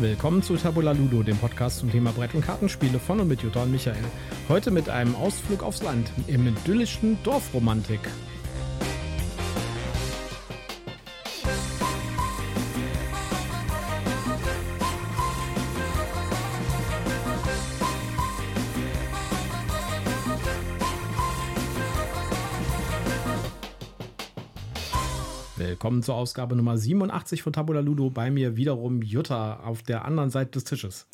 Willkommen zu Tabula Ludo, dem Podcast zum Thema Brett- und Kartenspiele von und mit Jutta und Michael. Heute mit einem Ausflug aufs Land im idyllischen Dorfromantik. Willkommen zur Ausgabe Nummer 87 von Tabula Ludo. Bei mir wiederum Jutta auf der anderen Seite des Tisches.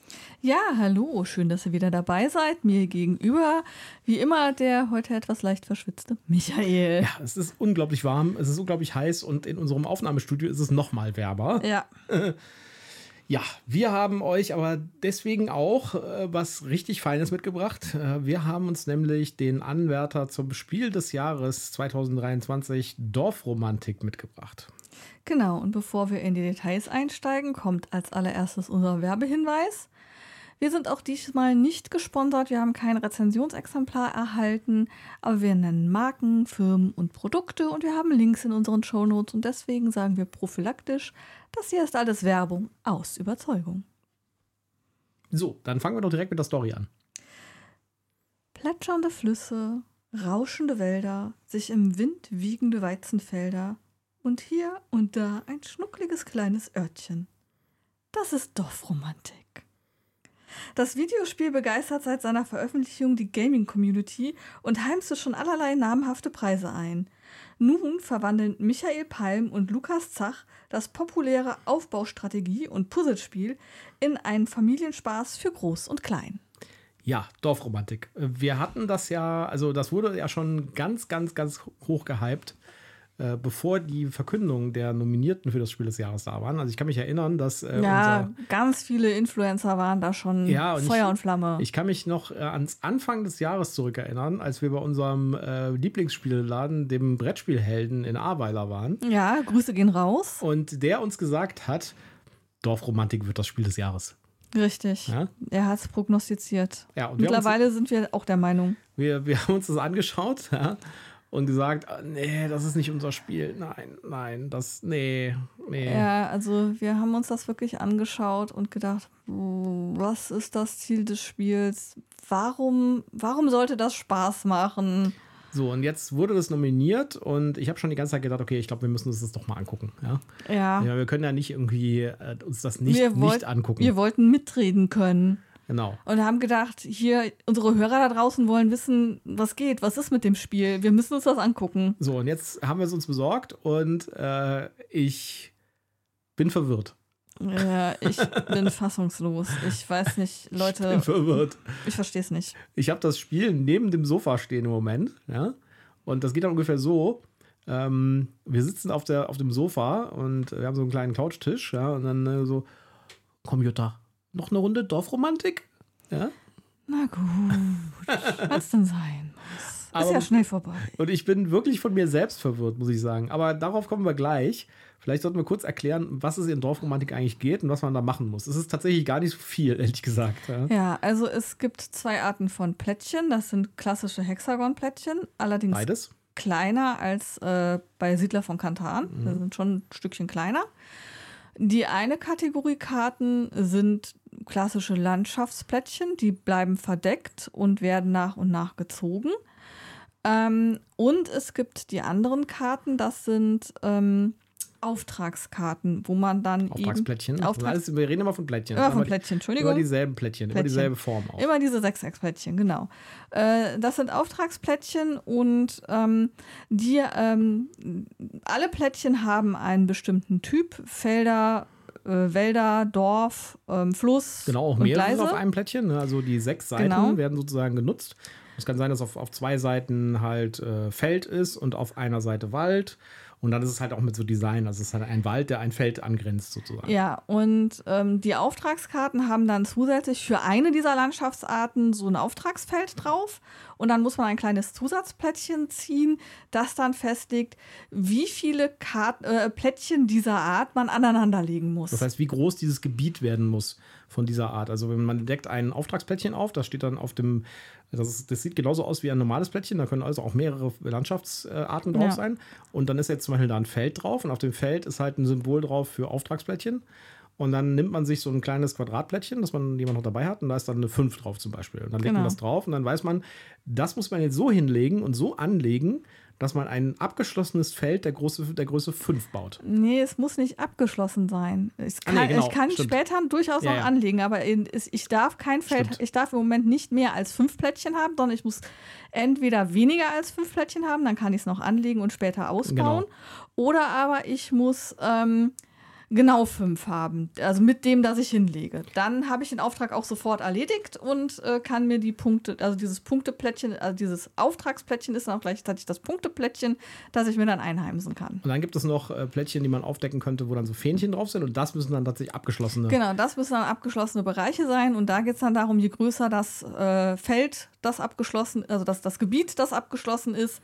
Ja, hallo, schön, dass ihr wieder dabei seid. Mir gegenüber, wie immer, der heute etwas leicht verschwitzte Michael. Ja, es ist unglaublich warm, es ist unglaublich heiß und in unserem Aufnahmestudio ist es nochmal wärmer. Ja. Ja, wir haben euch aber deswegen auch äh, was richtig Feines mitgebracht. Äh, wir haben uns nämlich den Anwärter zum Spiel des Jahres 2023 Dorfromantik mitgebracht. Genau, und bevor wir in die Details einsteigen, kommt als allererstes unser Werbehinweis. Wir sind auch diesmal nicht gesponsert, wir haben kein Rezensionsexemplar erhalten, aber wir nennen Marken, Firmen und Produkte und wir haben Links in unseren Shownotes und deswegen sagen wir prophylaktisch, das hier ist alles Werbung aus Überzeugung. So, dann fangen wir doch direkt mit der Story an. Plätschernde Flüsse, rauschende Wälder, sich im Wind wiegende Weizenfelder und hier und da ein schnuckliges kleines Örtchen. Das ist Dorfromantik. Das Videospiel begeistert seit seiner Veröffentlichung die Gaming-Community und heimste schon allerlei namhafte Preise ein. Nun verwandeln Michael Palm und Lukas Zach das populäre Aufbaustrategie- und Puzzlespiel in einen Familienspaß für Groß und Klein. Ja, Dorfromantik. Wir hatten das ja, also das wurde ja schon ganz, ganz, ganz hoch gehypt äh, bevor die Verkündung der Nominierten für das Spiel des Jahres da waren. Also ich kann mich erinnern, dass äh, ja ganz viele Influencer waren da schon ja, und Feuer ich, und Flamme. Ich kann mich noch äh, ans Anfang des Jahres zurückerinnern, als wir bei unserem äh, Lieblingsspielladen, dem Brettspielhelden in Ahrweiler waren. Ja, Grüße gehen raus. Und der uns gesagt hat, Dorfromantik wird das Spiel des Jahres. Richtig. Ja? Er hat es prognostiziert. Ja, Mittlerweile wir uns, sind wir auch der Meinung. Wir, wir haben uns das angeschaut ja, und gesagt, ah, nee, das ist nicht unser Spiel. Nein, nein, das, nee, nee. Ja, also wir haben uns das wirklich angeschaut und gedacht, was ist das Ziel des Spiels? Warum, warum sollte das Spaß machen? So, und jetzt wurde das nominiert und ich habe schon die ganze Zeit gedacht, okay, ich glaube, wir müssen uns das doch mal angucken. Ja. Ja. ja wir können ja nicht irgendwie äh, uns das nicht, wir nicht angucken. Wir wollten mitreden können. Genau. Und haben gedacht, hier, unsere Hörer da draußen wollen wissen, was geht, was ist mit dem Spiel. Wir müssen uns das angucken. So, und jetzt haben wir es uns besorgt und äh, ich bin verwirrt. Ja, ich bin fassungslos. Ich weiß nicht, Leute. Ich bin verwirrt. Ich verstehe es nicht. Ich habe das Spiel neben dem Sofa stehen im Moment, ja. Und das geht dann ungefähr so. Ähm, wir sitzen auf, der, auf dem Sofa und wir haben so einen kleinen Couchtisch, ja, und dann äh, so, komm Jutta, noch eine Runde Dorfromantik? Ja. Na gut, was denn sein muss. Aber- Ist ja schnell vorbei. Und ich bin wirklich von mir selbst verwirrt, muss ich sagen. Aber darauf kommen wir gleich. Vielleicht sollten wir kurz erklären, was es in Dorfromantik eigentlich geht und was man da machen muss. Es ist tatsächlich gar nicht so viel, ehrlich gesagt. Ja. Ja, also es gibt zwei Arten von Plättchen. Das sind klassische Hexagon-Plättchen, allerdings Beides. kleiner als äh, bei Siedler von Kantan. Mhm. Die sind schon ein Stückchen kleiner. Die eine Kategorie Karten sind klassische Landschaftsplättchen, die bleiben verdeckt und werden nach und nach gezogen. Ähm, und es gibt die anderen Karten, das sind ähm, Auftragskarten, wo man dann Auftragsplättchen. eben Auftrags Alles, wir reden immer von Plättchen. ja, von Immer die- Plättchen, Entschuldigung. Immer dieselben Plättchen, immer Plättchen. dieselbe Form auch. Immer diese Sechsecksplättchen, genau. Äh, das sind Auftragsplättchen und ähm, die ähm, alle Plättchen haben einen bestimmten Typ: Felder, äh, Wälder, Dorf, ähm, Fluss Genau, auch mehrere Gleise. auf einem Plättchen. ne? Also die sechs Seiten Genau. werden sozusagen genutzt. Es kann sein, dass auf, auf zwei Seiten halt äh, Feld ist und auf einer Seite Wald. Und dann ist es halt auch mit so Design. Also es ist halt ein Wald, der ein Feld angrenzt sozusagen. Ja, und ähm, die Auftragskarten haben dann zusätzlich für eine dieser Landschaftsarten so ein Auftragsfeld drauf. Und dann muss man ein kleines Zusatzplättchen ziehen, das dann festlegt, wie viele Kart äh, Plättchen dieser Art man aneinanderlegen muss. Das heißt, wie groß dieses Gebiet werden muss von dieser Art. Also wenn man deckt ein Auftragsplättchen auf, das steht dann auf dem, das, ist, das sieht genauso aus wie ein normales Plättchen, da können also auch mehrere Landschaftsarten drauf Ja. sein. Und dann ist jetzt zum Beispiel da ein Feld drauf und auf dem Feld ist halt ein Symbol drauf für Auftragsplättchen. Und dann nimmt man sich so ein kleines Quadratplättchen, das man jemand noch dabei hat, und da ist dann eine 5 drauf zum Beispiel. Und dann legt Genau. man das drauf und dann weiß man, das muss man jetzt so hinlegen und so anlegen, dass man ein abgeschlossenes Feld der, Größe, der Größe 5 baut. Nee, es muss nicht abgeschlossen sein. Ich Ah, kann, nee, genau, ich kann stimmt. später durchaus Ja, noch ja. anlegen, aber ich darf kein Feld, Stimmt. ich darf im Moment nicht mehr als fünf Plättchen haben, sondern ich muss entweder weniger als fünf Plättchen haben, dann kann ich es noch anlegen und später ausbauen. Genau. Oder aber ich muss ähm, genau fünf haben, also mit dem, das ich hinlege. Dann habe ich den Auftrag auch sofort erledigt und äh, kann mir die Punkte, also dieses Punkteplättchen, also dieses Auftragsplättchen ist dann auch gleichzeitig das Punkteplättchen, das ich mir dann einheimsen kann. Und dann gibt es noch äh, Plättchen, die man aufdecken könnte, wo dann so Fähnchen drauf sind und das müssen dann tatsächlich abgeschlossene. Genau, das müssen dann abgeschlossene Bereiche sein und da geht es dann darum, je größer das äh, Feld, das abgeschlossen, also das, das Gebiet, das abgeschlossen ist,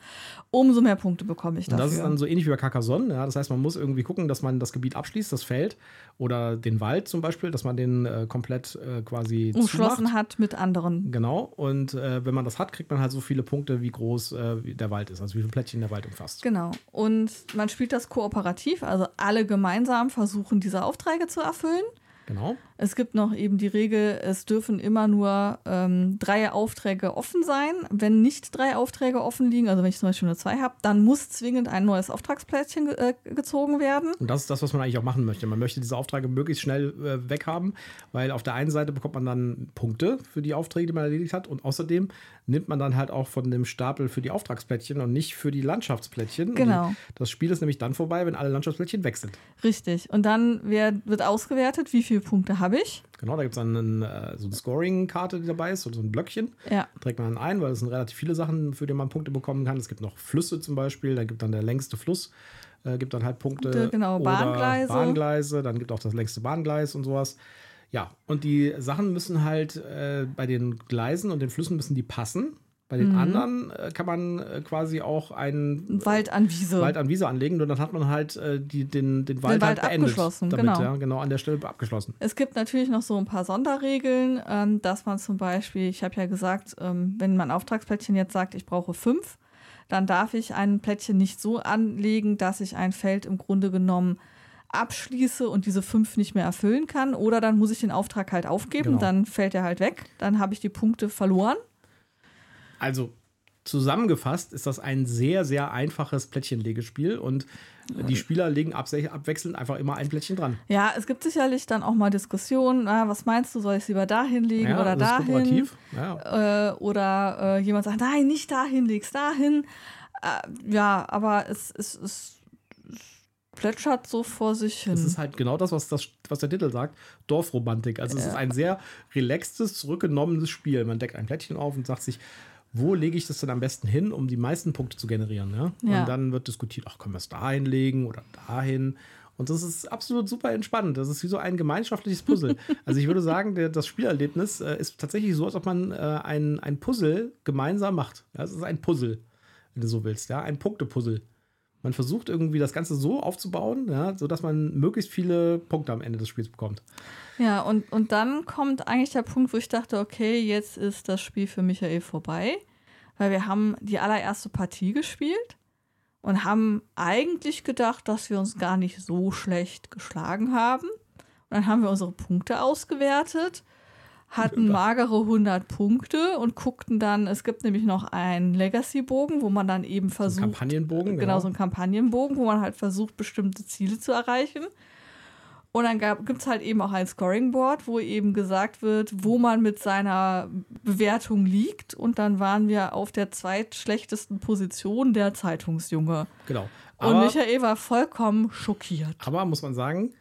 umso mehr Punkte bekomme ich Und dafür. das ist dann so ähnlich wie bei Carcassonne. Ja? Das heißt, man muss irgendwie gucken, dass man das Gebiet abschließt, das Feld oder den Wald zum Beispiel, dass man den äh, komplett äh, quasi umschlossen zumacht. hat mit anderen. Genau. Und äh, wenn man das hat, kriegt man halt so viele Punkte, wie groß äh, der Wald ist, also wie viele Plättchen der Wald umfasst. Genau. Und man spielt das kooperativ, also alle gemeinsam versuchen, diese Aufträge zu erfüllen. Genau. Es gibt noch eben die Regel, es dürfen immer nur ähm, drei Aufträge offen sein. Wenn nicht drei Aufträge offen liegen, also wenn ich zum Beispiel nur zwei habe, dann muss zwingend ein neues Auftragsplättchen ge äh, gezogen werden. Und das ist das, was man eigentlich auch machen möchte. Man möchte diese Aufträge möglichst schnell äh, weghaben, weil auf der einen Seite bekommt man dann Punkte für die Aufträge, die man erledigt hat. Und außerdem nimmt man dann halt auch von dem Stapel für die Auftragsplättchen und nicht für die Landschaftsplättchen. Und Genau. Die, das Spiel ist nämlich dann vorbei, wenn alle Landschaftsplättchen weg sind. Richtig. Und dann wird ausgewertet, wie viele Punkte habe ich. Genau, da gibt es dann einen, äh, so eine Scoring-Karte, die dabei ist, so ein Blöckchen. Ja. Trägt man dann ein, weil es sind relativ viele Sachen, für die man Punkte bekommen kann. Es gibt noch Flüsse zum Beispiel, da gibt dann der längste Fluss, äh, gibt dann halt Punkte. Genau, Bahngleise. Bahngleise, dann gibt auch das längste Bahngleis und sowas. Ja, und die Sachen müssen halt äh, bei den Gleisen und den Flüssen müssen die passen. Bei Mhm. den anderen äh, kann man äh, quasi auch einen Wald an Wiese. Wald an Wiese anlegen und dann hat man halt äh, die, den, den Wald, Wald halt beendet. abgeschlossen, damit, genau. Ja, genau, an der Stelle abgeschlossen. Es gibt natürlich noch so ein paar Sonderregeln, ähm, dass man zum Beispiel, ich habe ja gesagt, ähm, wenn mein Auftragsplättchen jetzt sagt, ich brauche fünf, dann darf ich ein Plättchen nicht so anlegen, dass ich ein Feld im Grunde genommen abschließe und diese fünf nicht mehr erfüllen kann. Oder dann muss ich den Auftrag halt aufgeben, Genau. dann fällt er halt weg, dann habe ich die Punkte verloren. Also zusammengefasst ist das ein sehr, sehr einfaches Plättchenlegespiel und die Spieler legen abwechselnd einfach immer ein Plättchen dran. Ja, es gibt sicherlich dann auch mal Diskussionen, ah, was meinst du, soll ich es lieber dahin legen Ja, oder das ist dahin? kooperativ. Ja. äh, oder äh, jemand sagt, nein, nicht dahin, leg's dahin. Äh, ja, aber es, es, es, es plätschert so vor sich hin. Das ist halt genau das, was, das, was der Titel sagt: Dorfromantik. Also, es ist ein sehr relaxtes, zurückgenommenes Spiel. Man deckt ein Plättchen auf und sagt sich, wo lege ich das denn am besten hin, um die meisten Punkte zu generieren? Ja? Ja. Und dann wird diskutiert, ach, können wir es dahin legen oder dahin? Und das ist absolut super entspannt. Das ist wie so ein gemeinschaftliches Puzzle. also ich würde sagen, der, das Spielerlebnis äh, ist tatsächlich so, als ob man äh, ein, ein Puzzle gemeinsam macht. Ja, es ist ein Puzzle, wenn du so willst. Ja, ein Punktepuzzle. Man versucht irgendwie das Ganze so aufzubauen, ja, sodass man möglichst viele Punkte am Ende des Spiels bekommt. ja, und, und dann kommt eigentlich der Punkt, wo ich dachte, okay, jetzt ist das Spiel für Michael vorbei. Weil wir haben die allererste Partie gespielt und haben eigentlich gedacht, dass wir uns gar nicht so schlecht geschlagen haben. Und dann haben wir unsere Punkte ausgewertet, hatten magere 100 Punkte und guckten dann, es gibt nämlich noch einen Legacy-Bogen, wo man dann eben Ein versucht, Kampagnenbogen. genau so einen Kampagnenbogen, wo man halt versucht, bestimmte Ziele zu erreichen. Und dann gibt es halt eben auch ein Scoring-Board, wo eben gesagt wird, wo man mit seiner Bewertung liegt. Und dann waren wir auf der zweitschlechtesten Position der Zeitungsjunge. Genau. Und Aber, Michael war vollkommen schockiert. aber muss man sagen,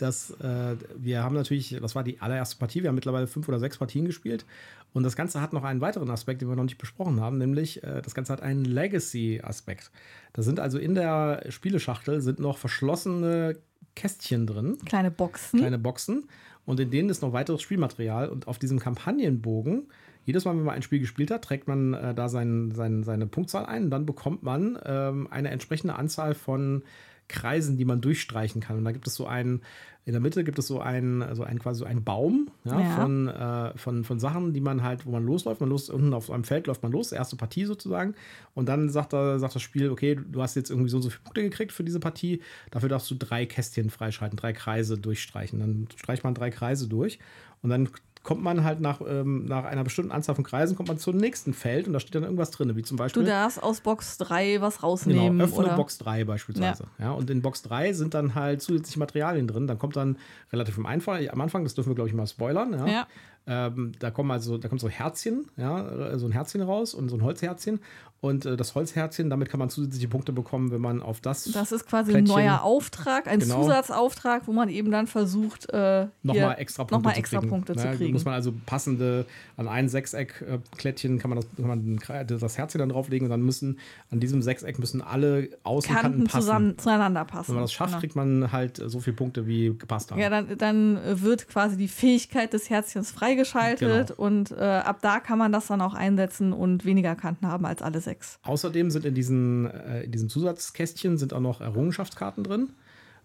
dass äh, wir haben natürlich, das war die allererste Partie, wir haben mittlerweile fünf oder sechs Partien gespielt. Und das Ganze hat noch einen weiteren Aspekt, den wir noch nicht besprochen haben, nämlich äh, das Ganze hat einen Legacy-Aspekt. Da sind also in der Spieleschachtel sind noch verschlossene Kästchen drin. Kleine Boxen. kleine Boxen und in denen ist noch weiteres Spielmaterial und auf diesem Kampagnenbogen, jedes Mal, wenn man ein Spiel gespielt hat, trägt man äh, da sein, sein, seine Punktzahl ein und dann bekommt man ähm, eine entsprechende Anzahl von Kreisen, die man durchstreichen kann. Und da gibt es so einen, in der Mitte gibt es so einen, also einen quasi so einen Baum ja, Ja. Von, äh, von, von Sachen, die man halt, wo man losläuft. Man los, unten auf einem Feld läuft man los, erste Partie sozusagen. Und dann sagt, er, sagt das Spiel, okay, du hast jetzt irgendwie so und so viele Punkte gekriegt für diese Partie. Dafür darfst du drei Kästchen freischalten, drei Kreise durchstreichen. Dann streicht man drei Kreise durch. Und dann kommt man halt nach, ähm, nach einer bestimmten Anzahl von Kreisen, kommt man zum nächsten Feld und da steht dann irgendwas drin, wie zum Beispiel. Du darfst aus Box 3 was rausnehmen. Genau, öffne oder? Box 3 beispielsweise. Ja. und in Box 3 sind dann halt zusätzliche Materialien drin. Dann kommt dann relativ am Anfang, am Anfang das dürfen wir, glaube ich, mal spoilern. Ja. Ja. Ähm, da kommen also, da kommt so Herzchen, ja, so ein Herzchen raus und so ein Holzherzchen. Und äh, das Holzherzchen, damit kann man zusätzliche Punkte bekommen, wenn man auf das, Das ist quasi ein Plättchen. neuer Auftrag, ein Genau. Zusatzauftrag, wo man eben dann versucht, äh, nochmal extra Punkte zu extra kriegen. Punkte zu Ne, kriegen. Muss man also passende, an ein Sechseck-Klättchen kann man, das, kann man das Herzchen dann drauflegen und dann müssen an diesem Sechseck müssen alle Außenkanten Kanten passen. zusammen, zueinander passen. Wenn man das schafft, Genau. kriegt man halt so viele Punkte, wie gepasst haben. Ja, dann, dann wird quasi die Fähigkeit des Herzchens freigeschaltet Genau. und äh, ab da kann man das dann auch einsetzen und weniger Kanten haben als alle sechs. Außerdem sind in diesen, äh, in diesen Zusatzkästchen sind auch noch Errungenschaftskarten drin,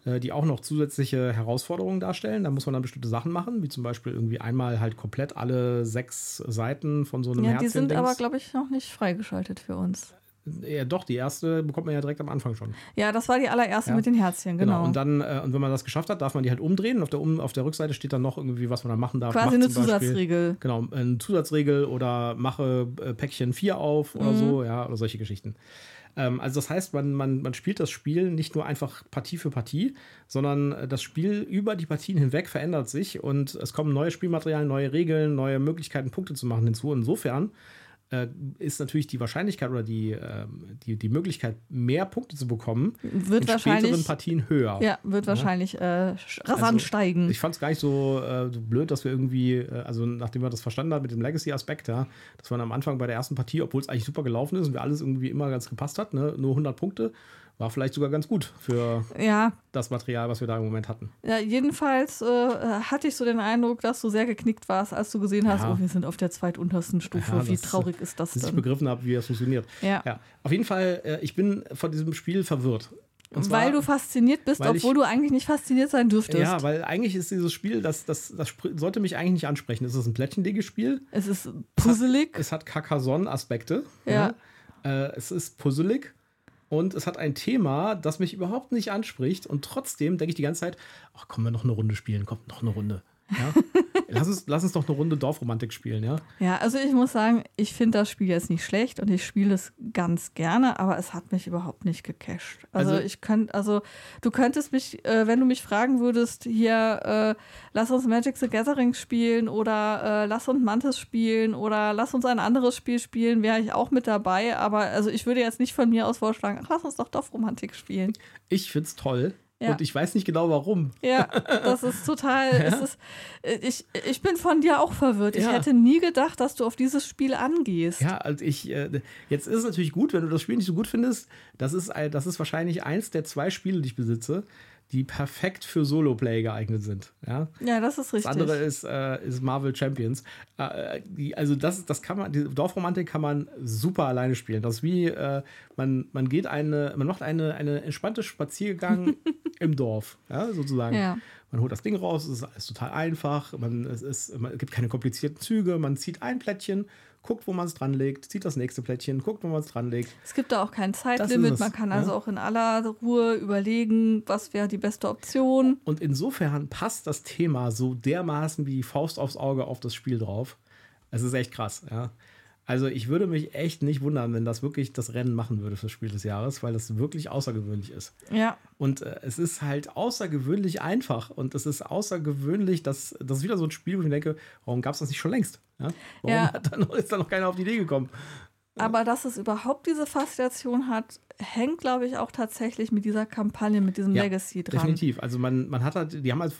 äh, die auch noch zusätzliche Herausforderungen darstellen. Da muss man dann bestimmte Sachen machen, wie zum Beispiel irgendwie einmal halt komplett alle sechs Seiten von so einem Ja, die Herzchen. sind aber, glaube ich, noch nicht freigeschaltet für uns. Ja, doch, die erste bekommt man ja direkt am Anfang schon. Ja, das war die allererste Ja. mit den Herzchen, genau. Und dann, äh, und wenn man das geschafft hat, darf man die halt umdrehen. Und auf der, um, auf der Rückseite steht dann noch irgendwie, was man da machen darf. quasi eine zum Beispiel- Zusatzregel. Genau, eine Zusatzregel oder mache äh, Päckchen 4 auf oder Mhm. so, ja, oder solche Geschichten. Ähm, also das heißt, man, man, man spielt das Spiel nicht nur einfach Partie für Partie, sondern äh, das Spiel über die Partien hinweg verändert sich und es kommen neue Spielmaterialien, neue Regeln, neue Möglichkeiten, Punkte zu machen hinzu. Insofern ist natürlich die Wahrscheinlichkeit oder die, ähm, die, die Möglichkeit, mehr Punkte zu bekommen, Wird in späteren wahrscheinlich, Partien höher. ja, wird wahrscheinlich äh, rasant Also, steigen. Ich fand es gar nicht so, äh, so blöd, dass wir irgendwie, äh, also nachdem wir das verstanden haben mit dem Legacy-Aspekt, ja, dass man am Anfang bei der ersten Partie, obwohl es eigentlich super gelaufen ist und wir alles irgendwie immer ganz gepasst hat, ne, nur 100 Punkte, war vielleicht sogar ganz gut für ja, das Material, was wir da im Moment hatten. ja, jedenfalls äh, hatte ich so den Eindruck, dass du sehr geknickt warst, als du gesehen hast, Ja. oh, wir sind auf der zweituntersten Stufe. Ja, Wie traurig ist das ich denn? begriffen habe, wie das funktioniert. Ja. Ja, auf jeden Fall, äh, ich bin von diesem Spiel verwirrt. Und zwar- Weil du fasziniert bist, weil ich- obwohl du eigentlich nicht fasziniert sein dürftest. Ja, weil eigentlich ist dieses Spiel, das, das, das sollte mich eigentlich nicht ansprechen. Es ist ein Plättchenlegespiel. es ist puzzelig. Es hat Carcassonne-Aspekte. Ja. Äh, es ist puzzelig und es hat ein Thema, das mich überhaupt nicht anspricht. Und trotzdem denke ich die ganze Zeit, ach, komm, wir noch eine Runde spielen, komm, noch eine Runde. Ja? lass, uns, lass uns doch eine Runde Dorfromantik spielen, ja. Ja, also ich muss sagen, ich finde das Spiel jetzt nicht schlecht und ich spiele es ganz gerne, aber es hat mich überhaupt nicht gecasht. Also, Also- ich könnte, also du könntest mich, äh, wenn du mich fragen würdest, hier, äh, lass uns Magic the Gathering spielen oder äh, lass uns Mantis spielen oder lass uns ein anderes Spiel spielen, wäre ich auch mit dabei. Aber also ich würde jetzt nicht von mir aus vorschlagen, ach, lass uns doch Dorfromantik spielen. Ich finde es toll. Ja. Und ich weiß nicht genau warum. Ja, das ist total. Es ist, ich, ich bin von dir auch verwirrt. Ich Ja. hätte nie gedacht, dass du auf dieses Spiel angehst. Ja, also ich, äh, jetzt ist es natürlich gut, wenn du das Spiel nicht so gut findest. Das ist, das ist wahrscheinlich eins der zwei Spiele, die ich besitze, die perfekt für Solo-Play geeignet sind. Ja? Ja, das ist Das richtig. andere ist, äh, ist Marvel Champions. Äh, die, also das, das kann man, die Dorfromantik kann man super alleine spielen. Das ist wie, äh, man, man geht eine, man macht eine, eine entspannte Spaziergang im Dorf, ja, sozusagen. Ja. Man holt das Ding raus, es ist alles total einfach, man, es, ist, man, es gibt keine komplizierten Züge, man zieht ein Plättchen, guckt, wo man es dran legt, zieht das nächste Plättchen, guckt, wo man es dran legt. Es gibt da auch kein Zeitlimit. Man kann ja. also auch in aller Ruhe überlegen, was wäre die beste Option. Und insofern passt das Thema so dermaßen wie die Faust aufs Auge auf das Spiel drauf. Es ist echt krass, ja. Also ich würde mich echt nicht wundern, wenn das wirklich das Rennen machen würde fürs Spiel des Jahres, weil das wirklich außergewöhnlich ist. Ja. Und äh, es ist halt außergewöhnlich einfach und es ist außergewöhnlich, dass das ist wieder so ein Spiel, wo ich denke, warum gab es das nicht schon längst? Ja? Warum Ja. Hat da noch, ist da noch keiner auf die Idee gekommen? Aber dass es überhaupt diese Faszination hat, hängt, glaube ich, auch tatsächlich mit dieser Kampagne, mit diesem Ja, Legacy dran. Definitiv. Also man, man hat halt, die haben halt,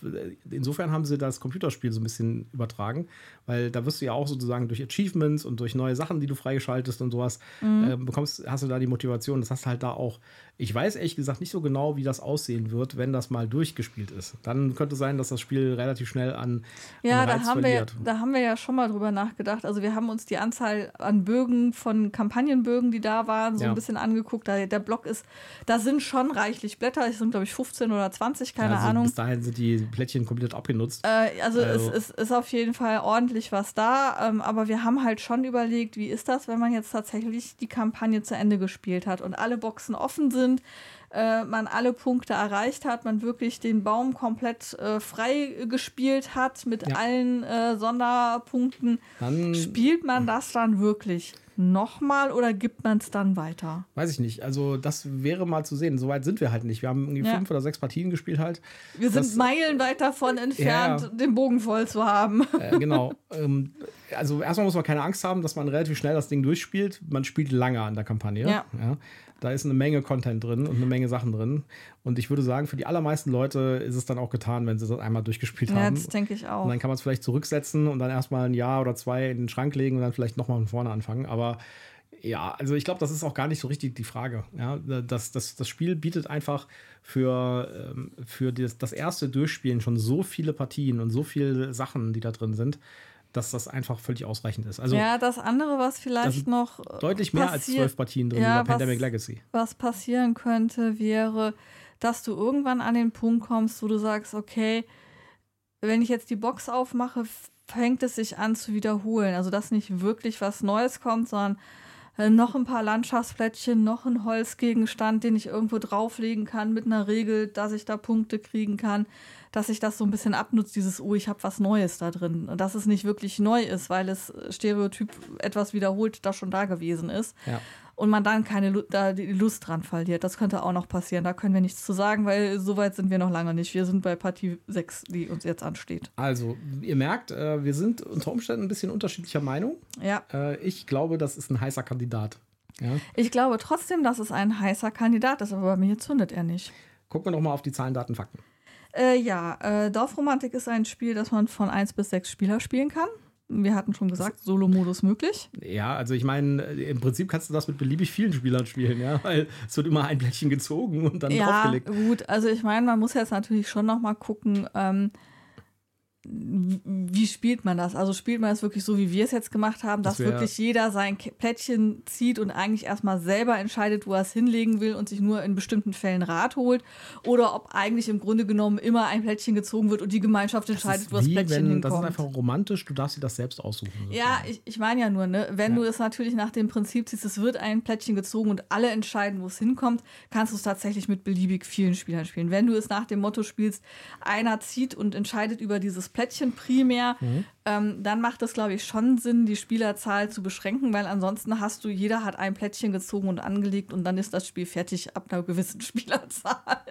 insofern haben sie das Computerspiel so ein bisschen übertragen, weil da wirst du ja auch sozusagen durch Achievements und durch neue Sachen, die du freigeschaltest und sowas, Mhm. äh, bekommst, hast du da die Motivation. Das hast du halt da auch. Ich weiß ehrlich gesagt nicht so genau, wie das aussehen wird, wenn das mal durchgespielt ist. Dann könnte sein, dass das Spiel relativ schnell an, Ja, an da haben, wir, verliert. da haben wir ja schon mal drüber nachgedacht. Also wir haben uns die Anzahl an Bögen von Kampagnenbögen, die da waren, so Ja. ein bisschen angeguckt. Da der, der Block ist, da sind schon reichlich Blätter, es sind glaube ich 15 oder 20, keine also Ahnung. Bis dahin sind die Plättchen komplett abgenutzt. Äh, also, Also- es, es ist auf jeden Fall ordentlich was da, ähm, aber wir haben halt schon überlegt, wie ist das, wenn man jetzt tatsächlich die Kampagne zu Ende gespielt hat und alle Boxen offen sind, äh, man alle Punkte erreicht hat, man wirklich den Baum komplett äh, frei gespielt hat mit Ja. allen äh, Sonderpunkten. Dann Spielt man das dann wirklich nochmal oder gibt man es dann weiter? weiß ich nicht. Also das wäre mal zu sehen. Soweit sind wir halt nicht. Wir haben irgendwie Ja. fünf oder sechs Partien gespielt halt. Wir sind Das- meilenweit davon entfernt, Ja. den Bogen voll zu haben. Äh, genau. ähm, also erstmal muss man keine Angst haben, dass man relativ schnell das Ding durchspielt. Man spielt lange an der Kampagne. Ja. Da ist eine Menge Content drin und eine Menge Sachen drin. Und ich würde sagen, für die allermeisten Leute ist es dann auch getan, wenn sie das einmal durchgespielt Ja, haben. das denke ich auch. Und dann kann man es vielleicht zurücksetzen und dann erstmal ein Jahr oder zwei in den Schrank legen und dann vielleicht nochmal von vorne anfangen. Aber ja, also ich glaube, das ist auch gar nicht so richtig die Frage. Ja, das, das, das Spiel bietet einfach für, ähm, für das, das erste Durchspielen schon so viele Partien und so viele Sachen, die da drin sind, dass das einfach völlig ausreichend ist. Also ja, das andere, was vielleicht noch äh, deutlich mehr als zwölf Partien drin Ja, über Pandemic was- Legacy. was passieren könnte, wäre, dass du irgendwann an den Punkt kommst, wo du sagst, okay, wenn ich jetzt die Box aufmache, fängt es sich an zu wiederholen. Also, dass nicht wirklich was Neues kommt, sondern äh, noch ein paar Landschaftsplättchen, noch ein Holzgegenstand, den ich irgendwo drauflegen kann mit einer Regel, dass ich da Punkte kriegen kann, dass sich das so ein bisschen abnutzt, dieses, oh, ich habe was Neues da drin. Und dass es nicht wirklich neu ist, weil es äh, Stereotyp etwas wiederholt, das schon da gewesen ist Ja. Und man dann keine Lu da die Lust dran verliert. Das könnte auch noch passieren. Da können wir nichts zu sagen, weil so weit sind wir noch lange nicht. Wir sind bei Partie 6, die uns jetzt ansteht. Also, ihr merkt, äh, wir sind unter Umständen ein bisschen unterschiedlicher Meinung. Ja, Äh, ich glaube, das ist ein heißer Kandidat. Ja. ich glaube trotzdem, dass es ein heißer Kandidat ist, aber bei mir zündet er nicht. Gucken wir noch mal auf die Zahlen, Daten, Fakten. Äh, ja, äh, Dorfromantik ist ein Spiel, das man von 1 bis 6 Spieler spielen kann. Wir hatten schon gesagt, Solo-Modus möglich. Ja, also ich meine, im Prinzip kannst du das mit beliebig vielen Spielern spielen, ja, weil es wird immer ein Blättchen gezogen und dann ja, draufgelegt. gut. Also ich meine, man muss jetzt natürlich schon noch mal gucken, ähm, wie spielt man das? Also spielt man es wirklich so, wie wir es jetzt gemacht haben, Das dass wär- wirklich jeder sein Plättchen zieht und eigentlich erstmal selber entscheidet, wo er es hinlegen will und sich nur in bestimmten Fällen Rat holt? Oder ob eigentlich im Grunde genommen immer ein Plättchen gezogen wird und die Gemeinschaft Das entscheidet, wo das Plättchen wenn, das ist hinkommt? einfach romantisch, du darfst dir das selbst aussuchen. Ja, ich, ich meine ja nur, ne, wenn Ja. du es natürlich nach dem Prinzip ziehst, es wird ein Plättchen gezogen und alle entscheiden, wo es hinkommt, kannst du es tatsächlich mit beliebig vielen Spielern spielen. Wenn du es nach dem Motto spielst, einer zieht und entscheidet über dieses Plättchen primär, ähm, dann macht es, glaube ich, schon Sinn, die Spielerzahl zu beschränken, weil ansonsten hast du, jeder hat ein Plättchen gezogen und angelegt und dann ist das Spiel fertig ab einer gewissen Spielerzahl.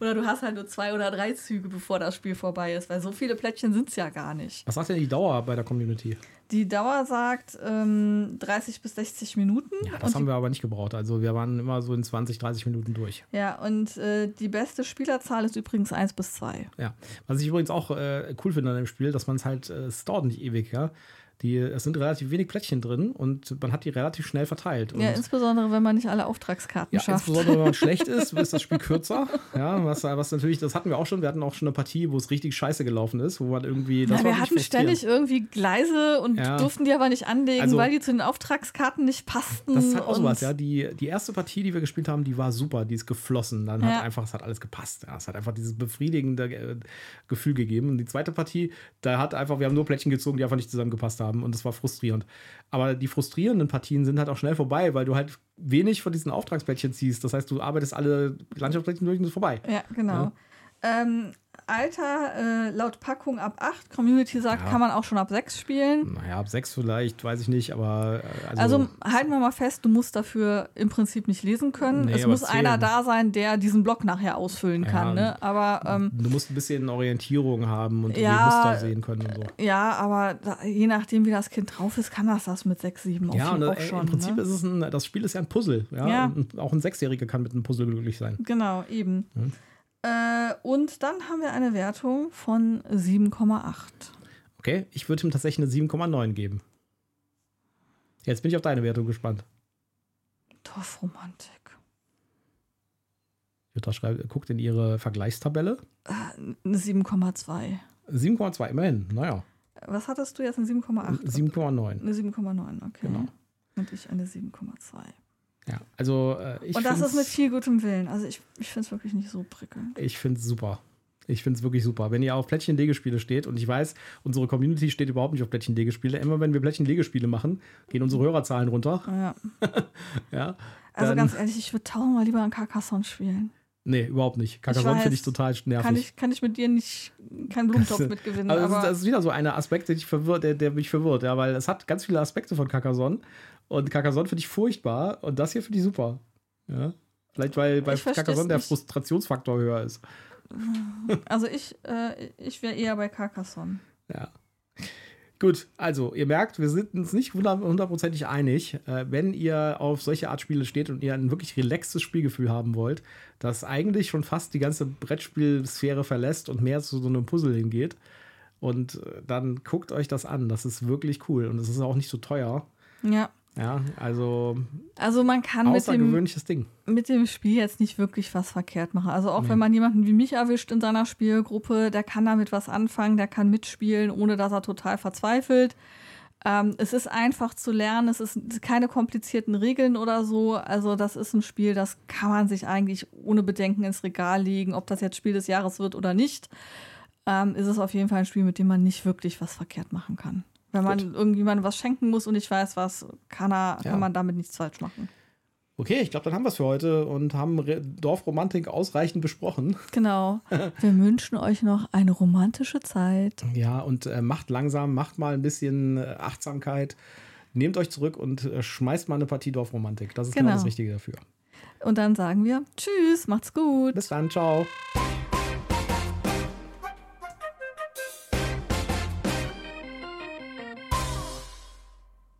Oder du hast halt nur zwei oder drei Züge, bevor das Spiel vorbei ist, weil so viele Plättchen sind es ja gar nicht. Was sagt denn die Dauer bei der Community? Die Dauer sagt ähm, 30 bis 60 Minuten. Ja, das haben wir aber nicht gebraucht. Also wir waren immer so in 20, 30 Minuten durch. ja, und äh, die beste Spielerzahl ist übrigens 1 bis 2. Ja. Was ich übrigens auch äh, cool finde an dem Spiel, dass man es halt, äh, es dauert nicht ewig, ja. Die, es sind relativ wenig Plättchen drin und man hat die relativ schnell verteilt. Und Ja, insbesondere wenn man nicht alle Auftragskarten Ja, schafft. insbesondere wenn man schlecht ist, ist das Spiel kürzer. Ja, was, was natürlich, das hatten wir auch schon. Wir hatten auch schon eine Partie, wo es richtig scheiße gelaufen ist, wo man irgendwie. Das Ja, wir hatten ständig irgendwie Gleise und Ja. durften die aber nicht anlegen, Also- weil die zu den Auftragskarten nicht passten. Das ist halt auch sowas, ja. Die, die erste Partie, die wir gespielt haben, die war super, die ist geflossen. Dann Ja. hat einfach, es hat alles gepasst. Ja, es hat einfach dieses befriedigende äh, Gefühl gegeben. Und die zweite Partie, da hat einfach, wir haben nur Plättchen gezogen, die einfach nicht zusammengepasst haben. Und das war frustrierend. Aber die frustrierenden Partien sind halt auch schnell vorbei, weil du halt wenig von diesen Auftragsplättchen ziehst. Das heißt, du arbeitest alle Landschaftsplättchen durch und es ist vorbei. Ja, genau. Ähm, Alter, äh, laut Packung ab 8, Community sagt, Ja. kann man auch schon ab 6 spielen. Naja, ab sechs vielleicht, weiß ich nicht, aber. äh, Also, halten wir mal fest, du musst dafür im Prinzip nicht lesen können. Nee, es muss zählen. einer da sein, der diesen Block nachher ausfüllen Ja, kann. Ne? Aber ähm, Du musst ein bisschen Orientierung haben und Ja, die Muster sehen können und so. ja, aber da, je nachdem, wie das Kind drauf ist, kann das das mit 6, 7 auch, Ja, und auch äh, schon. im Prinzip ne? ist es ein, das Spiel ist ja ein Puzzle. Ja? Ja. Und auch ein Sechsjähriger kann mit einem Puzzle glücklich sein. Genau, eben. Hm. Äh, und dann haben wir eine Wertung von 7,8. Okay, ich würde ihm tatsächlich eine 7,9 geben. Jetzt bin ich auf deine Wertung gespannt. Dorfromantik. Jutta schreibt, guckt in ihre Vergleichstabelle. Äh, eine 7,2. 7,2, immerhin. Naja, Was hattest du jetzt? Eine 7,8? 7,9. Eine 7,9, okay. Genau. Und ich eine 7,2. Ja, also äh, ich Und das ist mit viel gutem Willen. Also ich, ich finde es wirklich nicht so prickelnd. Ich finde es super. Ich finde es wirklich super. Wenn ihr auf Plättchen-Legespiele steht, und ich weiß, unsere Community steht überhaupt nicht auf Plättchen-Legespiele. Immer wenn wir Plättchen-Legespiele machen, gehen unsere Hörerzahlen runter. Ja. Ja. Also ganz ehrlich, ich würde tausendmal lieber an Carcassonne spielen. Nee, überhaupt nicht. Carcassonne finde ich total nervig. Kann ich, kann ich mit dir nicht keinen Blumentopf mitgewinnen. Aber das, ist, das ist wieder so ein Aspekt, der, verwirrt, der, der mich verwirrt, ja, weil es hat ganz viele Aspekte von Carcassonne. Und Carcassonne finde ich furchtbar und das hier finde ich super. Ja. Vielleicht, weil bei Carcassonne der. Frustrationsfaktor höher ist. also ich, äh, ich wäre eher bei Carcassonne. Gut, also ihr merkt, wir sind uns nicht hundert- hundertprozentig einig. Äh, wenn ihr auf solche Art Spiele steht und ihr ein wirklich relaxtes Spielgefühl haben wollt, das eigentlich schon fast die ganze Brettspielsphäre verlässt und mehr zu so einem Puzzle hingeht, und äh, dann guckt euch das an. Das ist wirklich cool und es ist auch nicht so teuer. Ja. Ja, also Also man kann mit dem, Ding. mit dem Spiel jetzt nicht wirklich was verkehrt machen. Also auch wenn man jemanden wie mich erwischt in seiner Spielgruppe, der kann damit was anfangen, der kann mitspielen, ohne dass er total verzweifelt. Ähm, es ist einfach zu lernen, es ist keine komplizierten Regeln oder so. Also das ist ein Spiel, das kann man sich eigentlich ohne Bedenken ins Regal legen, ob das jetzt Spiel des Jahres wird oder nicht. Ähm, ist es auf jeden Fall ein Spiel, mit dem man nicht wirklich was verkehrt machen kann. Wenn man Gut. irgendjemandem was schenken muss und nicht weiß was, kann, er, Ja. kann man damit nichts falsch machen. Okay, ich glaube, dann haben wir es für heute und haben Re Dorfromantik ausreichend besprochen. Genau. Wir wünschen euch noch eine romantische Zeit. Ja, und äh, macht langsam, macht mal ein bisschen äh, Achtsamkeit. Nehmt euch zurück und äh, schmeißt mal eine Partie Dorfromantik. Das ist genau, Genau. das Richtige dafür. Und dann sagen wir Tschüss, macht's gut. Bis dann, ciao.